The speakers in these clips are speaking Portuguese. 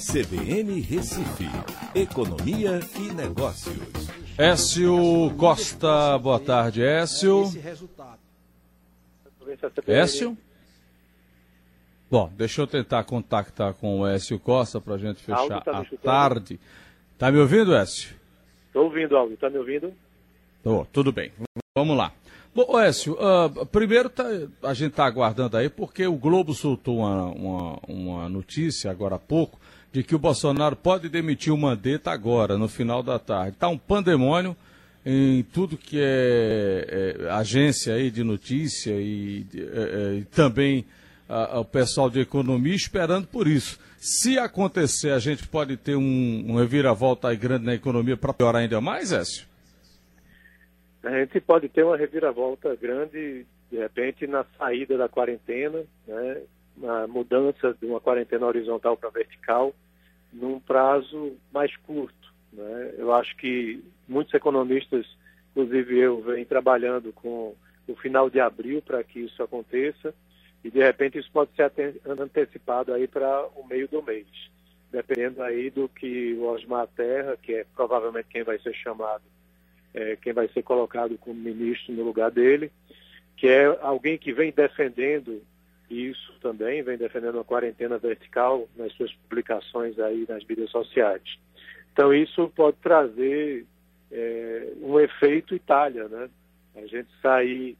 CBN Recife, Economia e Negócios. Écio Costa, boa tarde, Écio. Écio? Bom, deixa eu tentar contactar com o Écio Costa para a gente fechar tá a tarde. Tá me ouvindo, Écio? Estou ouvindo, Aldo. Tá me ouvindo? Tô, tudo bem. Vamos lá. Bom, Écio, uh, primeiro tá, a gente está aguardando aí porque o Globo soltou uma, uma, uma, notícia agora há pouco de que o Bolsonaro pode demitir o Mandetta agora, no final da tarde. Está um pandemônio em tudo que é, é agência aí de notícia e, é, é, e também o pessoal de economia esperando por isso. Se acontecer, a gente pode ter um, um reviravolta aí grande na economia para piorar ainda mais, Écio? a gente pode ter uma reviravolta grande, de repente, na saída da quarentena, né, na mudança de uma quarentena horizontal para vertical, num prazo mais curto. Né? Eu acho que muitos economistas, inclusive eu, vêm trabalhando com o final de abril para que isso aconteça, e de repente isso pode ser antecipado aí para o meio do mês, dependendo aí do que o Osmar Terra, que é provavelmente quem vai ser chamado é, quem vai ser colocado como ministro no lugar dele, que é alguém que vem defendendo isso também, vem defendendo a quarentena vertical nas suas publicações aí nas mídias sociais. Então isso pode trazer é, um efeito Itália, né? A gente sair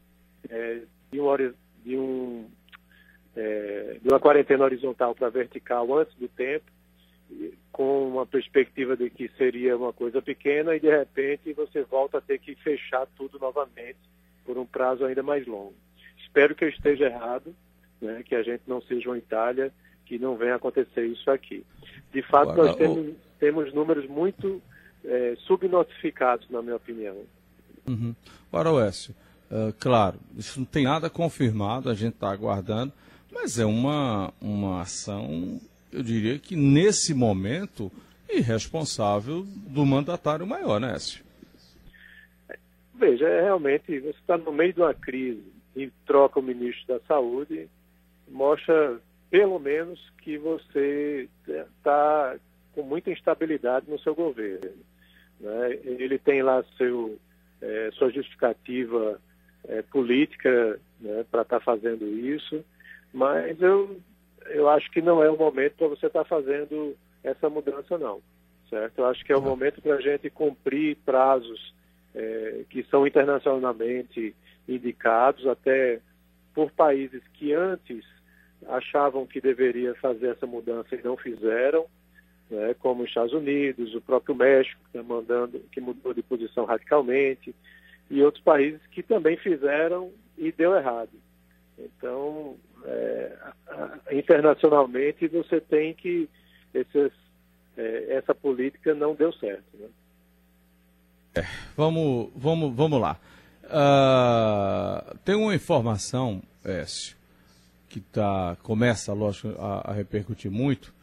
é, de, um, de, um, é, de uma quarentena horizontal para vertical antes do tempo, com uma perspectiva de que seria uma coisa pequena e de repente você volta a ter que fechar tudo novamente por um prazo ainda mais longo. Espero que eu esteja errado, né, que a gente não seja uma Itália, que não venha acontecer isso aqui. De fato, Agora, nós temos, temos números muito é, subnotificados, na minha opinião. Uhum. Agora, Oécio, uh, claro, isso não tem nada confirmado, a gente está aguardando, mas é uma, uma ação eu diria que nesse momento, irresponsável do mandatário maior, né, Écio? Veja, é realmente, você está no meio de uma crise e troca o ministro da Saúde, mostra pelo menos que você está com muita instabilidade no seu governo. Né? Ele tem lá seu, é, sua justificativa é, política né, para estar tá fazendo isso, mas eu eu acho que não é o momento para você estar tá fazendo essa mudança, não. Certo? Eu acho que é o momento para a gente cumprir prazos é, que são internacionalmente indicados, até por países que antes achavam que deveria fazer essa mudança e não fizeram, né, como os Estados Unidos, o próprio México, que, tá mandando, que mudou de posição radicalmente, e outros países que também fizeram e deu errado. Então, é, internacionalmente você tem que esses, é, essa política não deu certo. Né? É, vamos, vamos, vamos lá. Uh, tem uma informação, Écio, que tá, começa, lógico, a, a repercutir muito.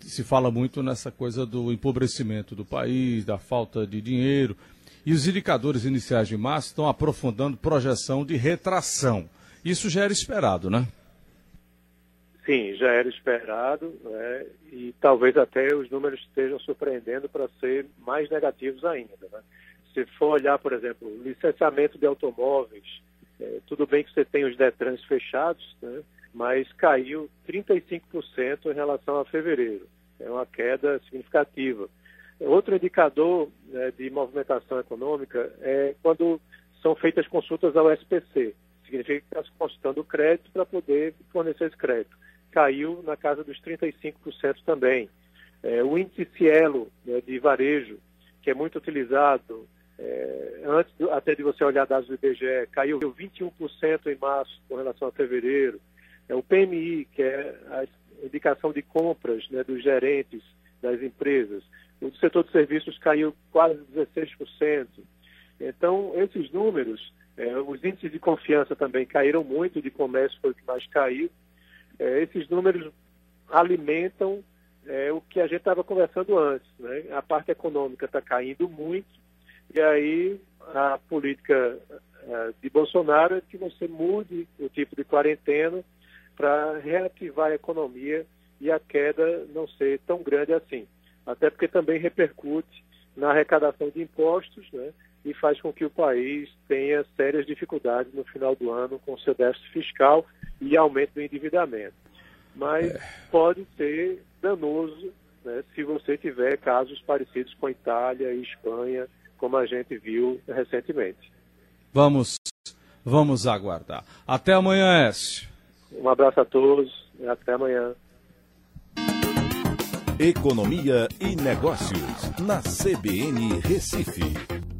Se fala muito nessa coisa do empobrecimento do país, da falta de dinheiro. E os indicadores iniciais de março estão aprofundando projeção de retração. Isso já era esperado, né? Sim, já era esperado né? e talvez até os números estejam surpreendendo para ser mais negativos ainda. Né? Se for olhar, por exemplo, licenciamento de automóveis, é, tudo bem que você tem os Detrans fechados, né? mas caiu 35% em relação a fevereiro. É uma queda significativa. Outro indicador né, de movimentação econômica é quando são feitas consultas ao SPC. Significa que está se consultando crédito para poder fornecer esse crédito caiu na casa dos 35% também. É, o índice Cielo né, de varejo, que é muito utilizado, é, antes do, até de você olhar dados do IBGE, caiu 21% em março com relação a fevereiro. É, o PMI, que é a indicação de compras né, dos gerentes das empresas. O setor de serviços caiu quase 16%. Então, esses números, é, os índices de confiança também caíram muito, de comércio foi o que mais caiu é, esses números alimentam é, o que a gente estava conversando antes. Né? A parte econômica está caindo muito, e aí a política é, de Bolsonaro é que você mude o tipo de quarentena para reativar a economia e a queda não ser tão grande assim. Até porque também repercute na arrecadação de impostos né, e faz com que o país tenha sérias dificuldades no final do ano com seu déficit fiscal e aumento do endividamento. Mas é. pode ser danoso né, se você tiver casos parecidos com Itália e Espanha, como a gente viu recentemente. Vamos, vamos aguardar. Até amanhã, Écio. Um abraço a todos e até amanhã. Economia e Negócios, na CBN Recife.